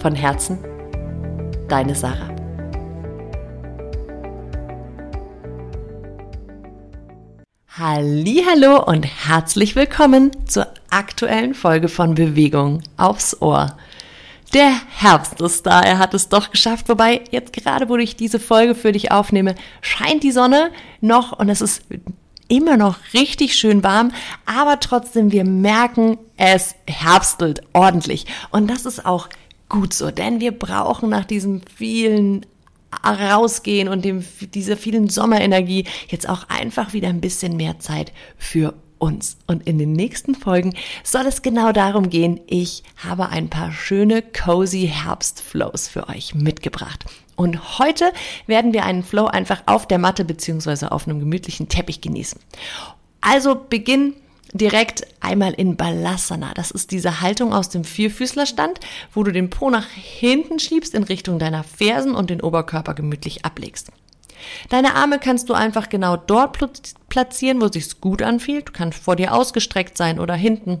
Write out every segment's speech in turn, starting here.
Von Herzen, deine Sarah. Hallo und herzlich willkommen zur aktuellen Folge von Bewegung aufs Ohr. Der Herbst ist da, er hat es doch geschafft. Wobei, jetzt gerade, wo ich diese Folge für dich aufnehme, scheint die Sonne noch und es ist immer noch richtig schön warm, aber trotzdem, wir merken, es herbstelt ordentlich. Und das ist auch gut so, denn wir brauchen nach diesem vielen rausgehen und dem, dieser vielen Sommerenergie jetzt auch einfach wieder ein bisschen mehr Zeit für uns. Und in den nächsten Folgen soll es genau darum gehen. Ich habe ein paar schöne, cozy Herbstflows für euch mitgebracht. Und heute werden wir einen Flow einfach auf der Matte beziehungsweise auf einem gemütlichen Teppich genießen. Also beginn direkt einmal in Balasana. Das ist diese Haltung aus dem Vierfüßlerstand, wo du den Po nach hinten schiebst in Richtung deiner Fersen und den Oberkörper gemütlich ablegst. Deine Arme kannst du einfach genau dort platzieren, wo es sich gut anfühlt. Du kannst vor dir ausgestreckt sein oder hinten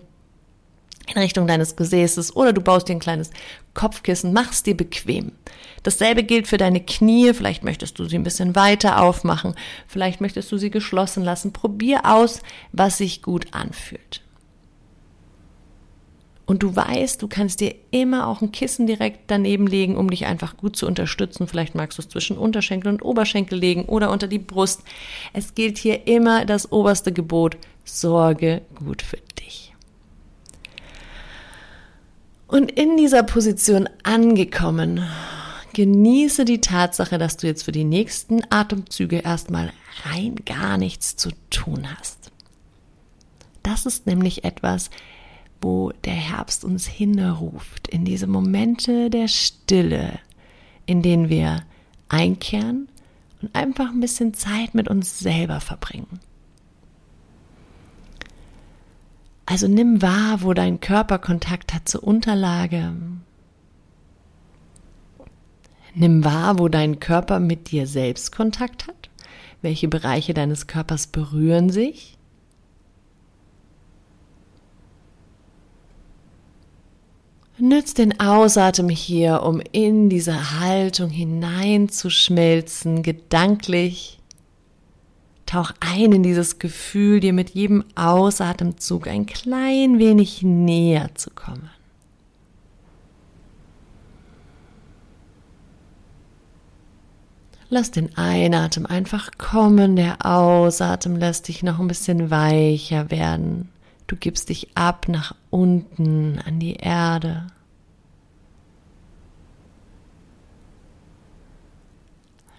in Richtung deines Gesäßes oder du baust dir ein kleines Kopfkissen, machst dir bequem. Dasselbe gilt für deine Knie. Vielleicht möchtest du sie ein bisschen weiter aufmachen. Vielleicht möchtest du sie geschlossen lassen. Probier aus, was sich gut anfühlt. Und du weißt, du kannst dir immer auch ein Kissen direkt daneben legen, um dich einfach gut zu unterstützen. Vielleicht magst du es zwischen Unterschenkel und Oberschenkel legen oder unter die Brust. Es gilt hier immer das oberste Gebot. Sorge gut für dich. Und in dieser Position angekommen, genieße die Tatsache, dass du jetzt für die nächsten Atemzüge erstmal rein gar nichts zu tun hast. Das ist nämlich etwas, wo der Herbst uns hinruft, in diese Momente der Stille, in denen wir einkehren und einfach ein bisschen Zeit mit uns selber verbringen. Also nimm wahr, wo dein Körper Kontakt hat zur Unterlage. Nimm wahr, wo dein Körper mit dir selbst Kontakt hat. Welche Bereiche deines Körpers berühren sich? Nütz den Ausatmen hier, um in diese Haltung hineinzuschmelzen, gedanklich. Tauch ein in dieses Gefühl, dir mit jedem Ausatemzug ein klein wenig näher zu kommen. Lass den Einatmen einfach kommen, der Ausatmen lässt dich noch ein bisschen weicher werden. Du gibst dich ab nach unten an die Erde.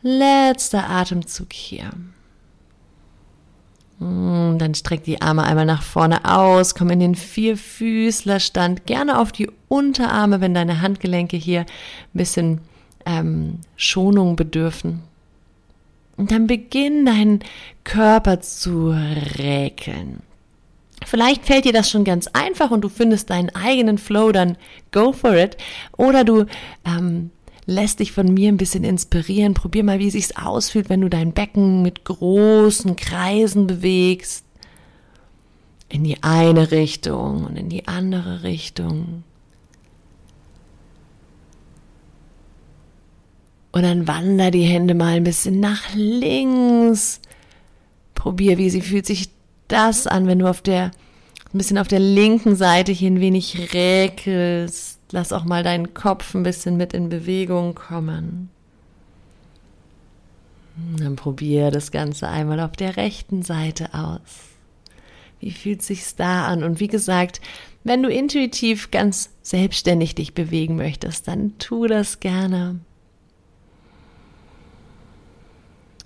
Letzter Atemzug hier. Dann streck die Arme einmal nach vorne aus, komm in den Vierfüßlerstand, gerne auf die Unterarme, wenn deine Handgelenke hier ein bisschen ähm, Schonung bedürfen. Und dann beginn deinen Körper zu räkeln. Vielleicht fällt dir das schon ganz einfach und du findest deinen eigenen Flow, dann go for it. Oder du ähm, lässt dich von mir ein bisschen inspirieren. Probier mal, wie es sich ausfühlt, wenn du dein Becken mit großen Kreisen bewegst. In die eine Richtung und in die andere Richtung. Und dann wander die Hände mal ein bisschen nach links. Probier, wie sie fühlt sich das an, wenn du auf der, ein bisschen auf der linken Seite hier ein wenig räkelst. Lass auch mal deinen Kopf ein bisschen mit in Bewegung kommen. Dann probier das Ganze einmal auf der rechten Seite aus. Wie fühlt sich's da an? Und wie gesagt, wenn du intuitiv ganz selbstständig dich bewegen möchtest, dann tu das gerne.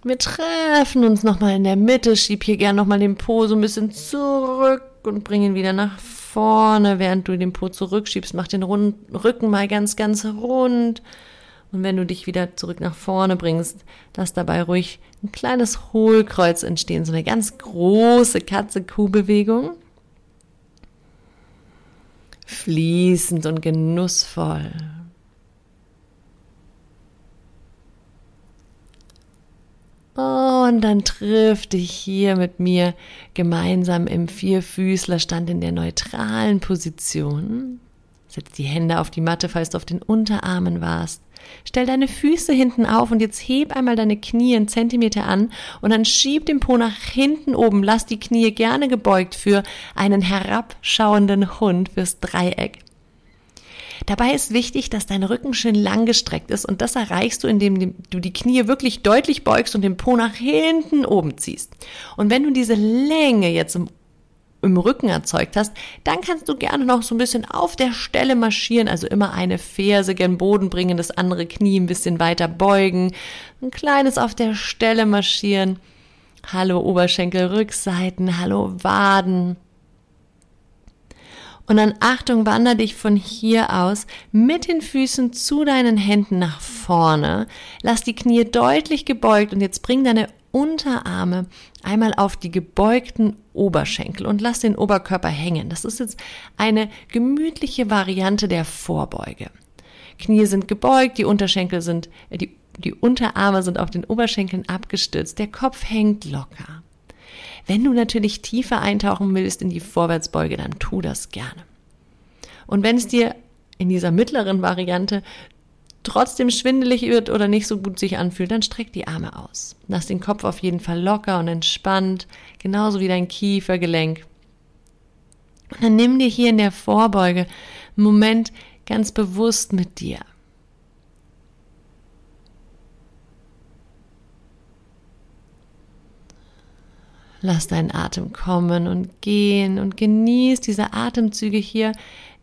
Wir treffen uns nochmal in der Mitte. Schieb hier gern nochmal den Po so ein bisschen zurück und bring ihn wieder nach vorne, während du den Po zurückschiebst. Mach den Rücken mal ganz, ganz rund. Und wenn du dich wieder zurück nach vorne bringst, lass dabei ruhig ein kleines Hohlkreuz entstehen, so eine ganz große Katze-Kuh-Bewegung. Fließend und genussvoll. Und dann triff dich hier mit mir gemeinsam im Vierfüßlerstand in der neutralen Position. Setz die Hände auf die Matte, falls du auf den Unterarmen warst. Stell deine Füße hinten auf und jetzt heb einmal deine Knie einen Zentimeter an und dann schieb den Po nach hinten oben. Lass die Knie gerne gebeugt für einen herabschauenden Hund fürs Dreieck. Dabei ist wichtig, dass dein Rücken schön lang gestreckt ist und das erreichst du, indem du die Knie wirklich deutlich beugst und den Po nach hinten oben ziehst. Und wenn du diese Länge jetzt im im Rücken erzeugt hast, dann kannst du gerne noch so ein bisschen auf der Stelle marschieren, also immer eine Ferse gen Boden bringen, das andere Knie ein bisschen weiter beugen, ein kleines auf der Stelle marschieren. Hallo Oberschenkel, Rückseiten, hallo Waden. Und dann Achtung, wander dich von hier aus mit den Füßen zu deinen Händen nach vorne. Lass die Knie deutlich gebeugt und jetzt bring deine Unterarme einmal auf die gebeugten Oberschenkel und lass den Oberkörper hängen. Das ist jetzt eine gemütliche Variante der Vorbeuge. Knie sind gebeugt, die Unterschenkel sind, äh, die, die Unterarme sind auf den Oberschenkeln abgestützt, der Kopf hängt locker. Wenn du natürlich tiefer eintauchen willst in die Vorwärtsbeuge, dann tu das gerne. Und wenn es dir in dieser mittleren Variante trotzdem schwindelig wird oder nicht so gut sich anfühlt, dann streck die Arme aus. Lass den Kopf auf jeden Fall locker und entspannt, genauso wie dein Kiefergelenk. Und dann nimm dir hier in der Vorbeuge einen Moment ganz bewusst mit dir. Lass deinen Atem kommen und gehen und genieß diese Atemzüge hier,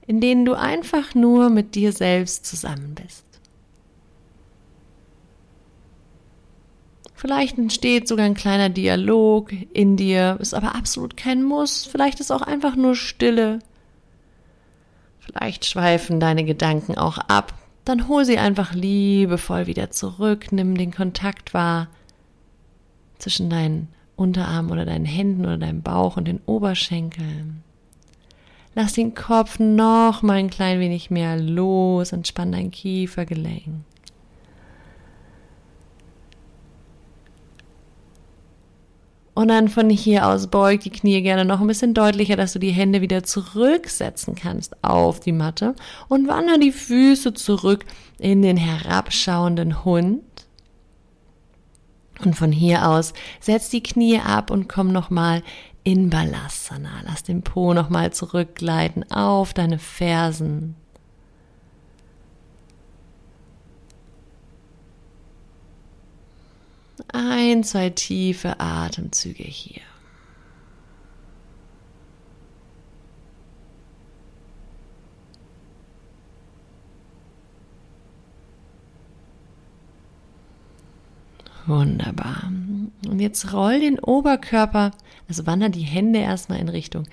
in denen du einfach nur mit dir selbst zusammen bist. Vielleicht entsteht sogar ein kleiner Dialog in dir, ist aber absolut kein Muss. Vielleicht ist auch einfach nur Stille. Vielleicht schweifen deine Gedanken auch ab. Dann hol sie einfach liebevoll wieder zurück, nimm den Kontakt wahr zwischen deinen Unterarmen oder deinen Händen oder deinem Bauch und den Oberschenkeln. Lass den Kopf noch mal ein klein wenig mehr los, entspann dein Kiefergelenk. Und dann von hier aus beug die Knie gerne noch ein bisschen deutlicher, dass du die Hände wieder zurücksetzen kannst auf die Matte und wander die Füße zurück in den herabschauenden Hund. Und von hier aus setz die Knie ab und komm nochmal in Balasana. Lass den Po nochmal zurückgleiten auf deine Fersen. Ein, zwei tiefe Atemzüge hier. Wunderbar. Und jetzt roll den Oberkörper, also wander die Hände erstmal in Richtung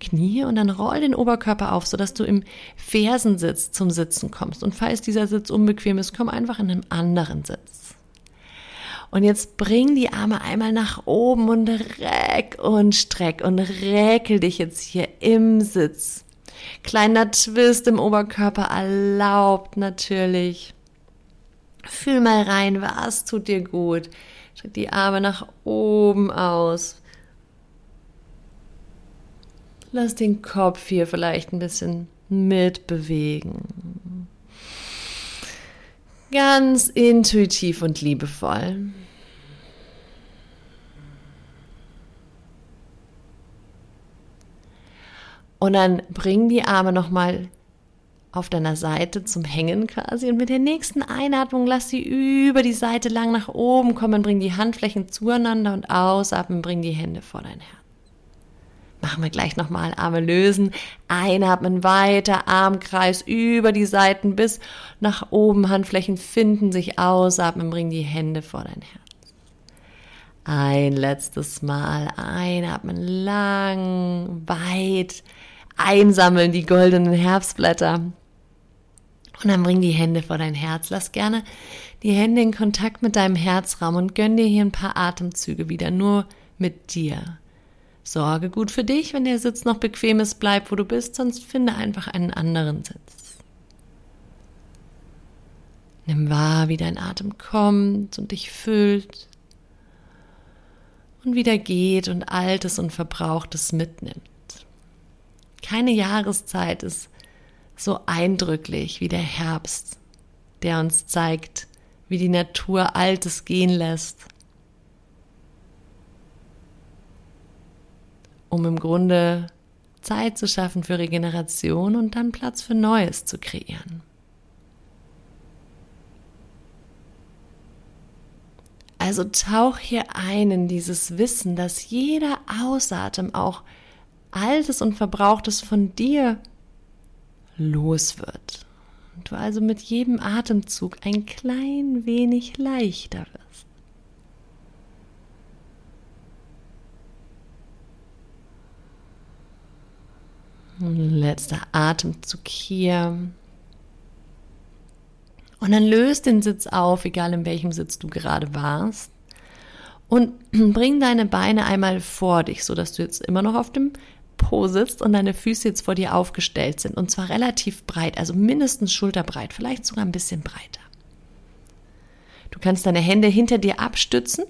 Knie und dann roll den Oberkörper auf, sodass du im Fersensitz zum Sitzen kommst. Und falls dieser Sitz unbequem ist, komm einfach in einen anderen Sitz. Und jetzt bring die Arme einmal nach oben und reck und streck und räkel dich jetzt hier im Sitz. Kleiner Twist im Oberkörper erlaubt natürlich. Fühl mal rein, was tut dir gut. Streck die Arme nach oben aus. Lass den Kopf hier vielleicht ein bisschen mitbewegen. Ganz intuitiv und liebevoll. Und dann bring die Arme nochmal auf deiner Seite zum Hängen quasi und mit der nächsten Einatmung lass sie über die Seite lang nach oben kommen, bring die Handflächen zueinander und ausatmen, bring die Hände vor dein Herz. Machen wir gleich nochmal Arme lösen, einatmen weiter, Armkreis über die Seiten bis nach oben, Handflächen finden sich, ausatmen, bring die Hände vor dein Herz. Ein letztes Mal einatmen, lang, weit, einsammeln, die goldenen Herbstblätter. Und dann bring die Hände vor dein Herz. Lass gerne die Hände in Kontakt mit deinem Herzraum und gönn dir hier ein paar Atemzüge wieder nur mit dir. Sorge gut für dich, wenn der Sitz noch bequem ist, bleib wo du bist, sonst finde einfach einen anderen Sitz. Nimm wahr, wie dein Atem kommt und dich füllt und wieder geht und Altes und Verbrauchtes mitnimmt. Keine Jahreszeit ist so eindrücklich wie der Herbst, der uns zeigt, wie die Natur Altes gehen lässt um im Grunde Zeit zu schaffen für Regeneration und dann Platz für Neues zu kreieren. Also tauch hier ein in dieses Wissen, dass jeder Ausatem auch Altes und Verbrauchtes von dir los wird. Und du also mit jedem Atemzug ein klein wenig leichter wirst. Letzter Atemzug hier. Und dann löst den Sitz auf, egal in welchem Sitz du gerade warst. Und bring deine Beine einmal vor dich, so dass du jetzt immer noch auf dem Po sitzt und deine Füße jetzt vor dir aufgestellt sind. Und zwar relativ breit, also mindestens schulterbreit, vielleicht sogar ein bisschen breiter. Du kannst deine Hände hinter dir abstützen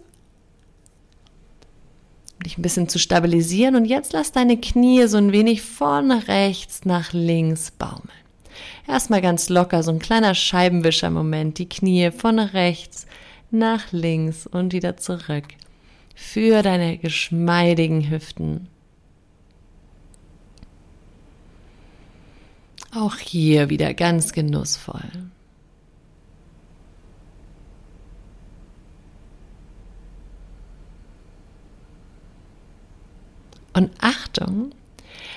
dich ein bisschen zu stabilisieren. Und jetzt lass deine Knie so ein wenig von rechts nach links baumeln. Erstmal ganz locker, so ein kleiner Scheibenwischer-Moment. Die Knie von rechts nach links und wieder zurück. Für deine geschmeidigen Hüften. Auch hier wieder ganz genussvoll. Und Achtung,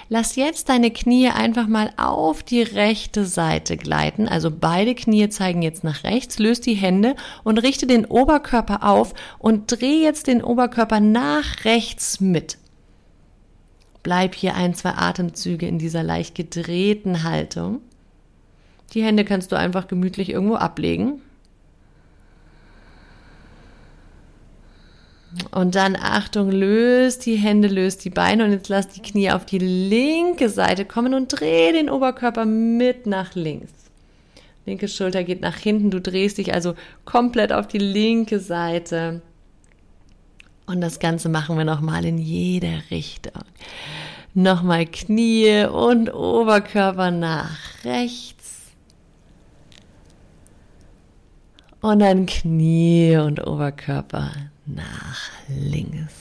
lass jetzt deine Knie einfach mal auf die rechte Seite gleiten. Also beide Knie zeigen jetzt nach rechts. Löst die Hände und richte den Oberkörper auf und dreh jetzt den Oberkörper nach rechts mit. Bleib hier ein, zwei Atemzüge in dieser leicht gedrehten Haltung. Die Hände kannst du einfach gemütlich irgendwo ablegen. Und dann Achtung, löst die Hände, löst die Beine und jetzt lass die Knie auf die linke Seite kommen und dreh den Oberkörper mit nach links. Linke Schulter geht nach hinten, du drehst dich also komplett auf die linke Seite. Und das Ganze machen wir nochmal in jede Richtung. Nochmal Knie und Oberkörper nach rechts. Und dann Knie und Oberkörper nach links.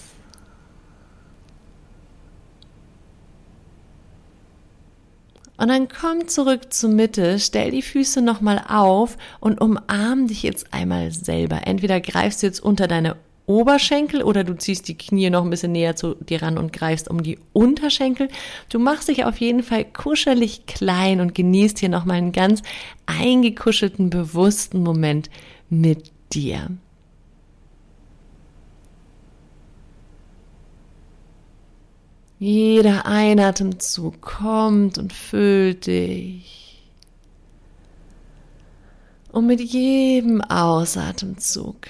Und dann komm zurück zur Mitte, stell die Füße nochmal auf und umarm dich jetzt einmal selber. Entweder greifst du jetzt unter deine Oberschenkel oder du ziehst die Knie noch ein bisschen näher zu dir ran und greifst um die Unterschenkel. Du machst dich auf jeden Fall kuschelig klein und genießt hier nochmal einen ganz eingekuschelten, bewussten Moment mit dir. Jeder Einatemzug kommt und füllt dich. Und mit jedem Ausatemzug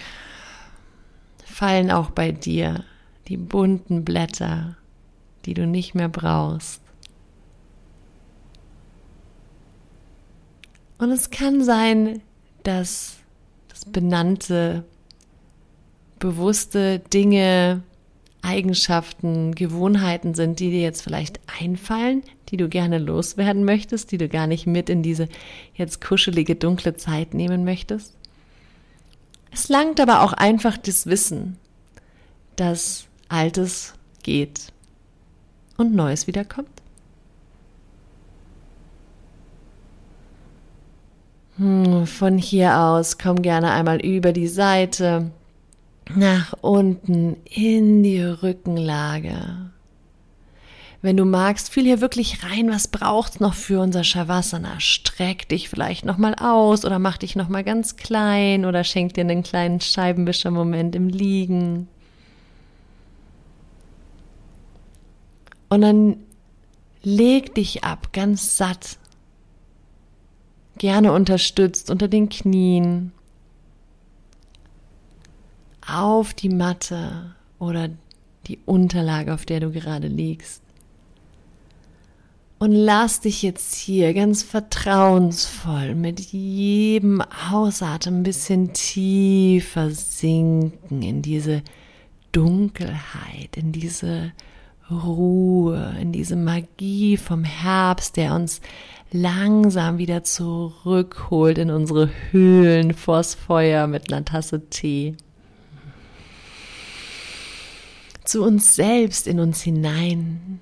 fallen auch bei dir die bunten Blätter, die du nicht mehr brauchst. Und es kann sein, dass das benannte, bewusste Dinge Eigenschaften, Gewohnheiten sind, die dir jetzt vielleicht einfallen, die du gerne loswerden möchtest, die du gar nicht mit in diese jetzt kuschelige, dunkle Zeit nehmen möchtest? Es langt aber auch einfach das Wissen, dass Altes geht und Neues wiederkommt. Hm, von hier aus komm gerne einmal über die Seite nach unten in die Rückenlage. Wenn du magst, fühl hier wirklich rein, was braucht's noch für unser Shavasana? Streck dich vielleicht nochmal aus oder mach dich nochmal ganz klein oder schenk dir einen kleinen Scheibenwischer-Moment im Liegen. Und dann leg dich ab, ganz satt. Gerne unterstützt unter den Knien, auf die Matte oder die Unterlage, auf der du gerade liegst. Und lass dich jetzt hier ganz vertrauensvoll mit jedem Ausatmen ein bisschen tiefer sinken in diese Dunkelheit, in diese Ruhe, in diese Magie vom Herbst, der uns langsam wieder zurückholt in unsere Höhlen vors Feuer mit einer Tasse Tee. Zu uns selbst in uns hinein.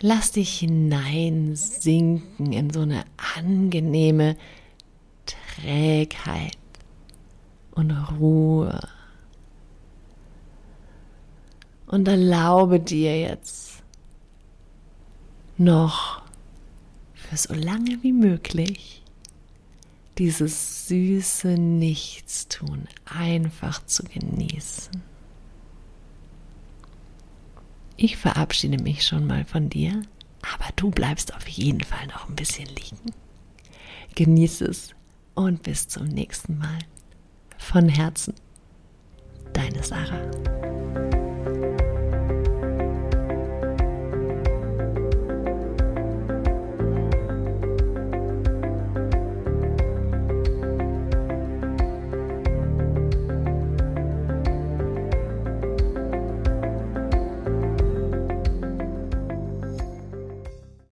Lass dich hineinsinken in so eine angenehme Trägheit und Ruhe. Und erlaube dir jetzt noch für so lange wie möglich dieses süße Nichtstun einfach zu genießen. Ich verabschiede mich schon mal von dir, aber du bleibst auf jeden Fall noch ein bisschen liegen. Genieß es und bis zum nächsten Mal. Von Herzen, deine Sarah.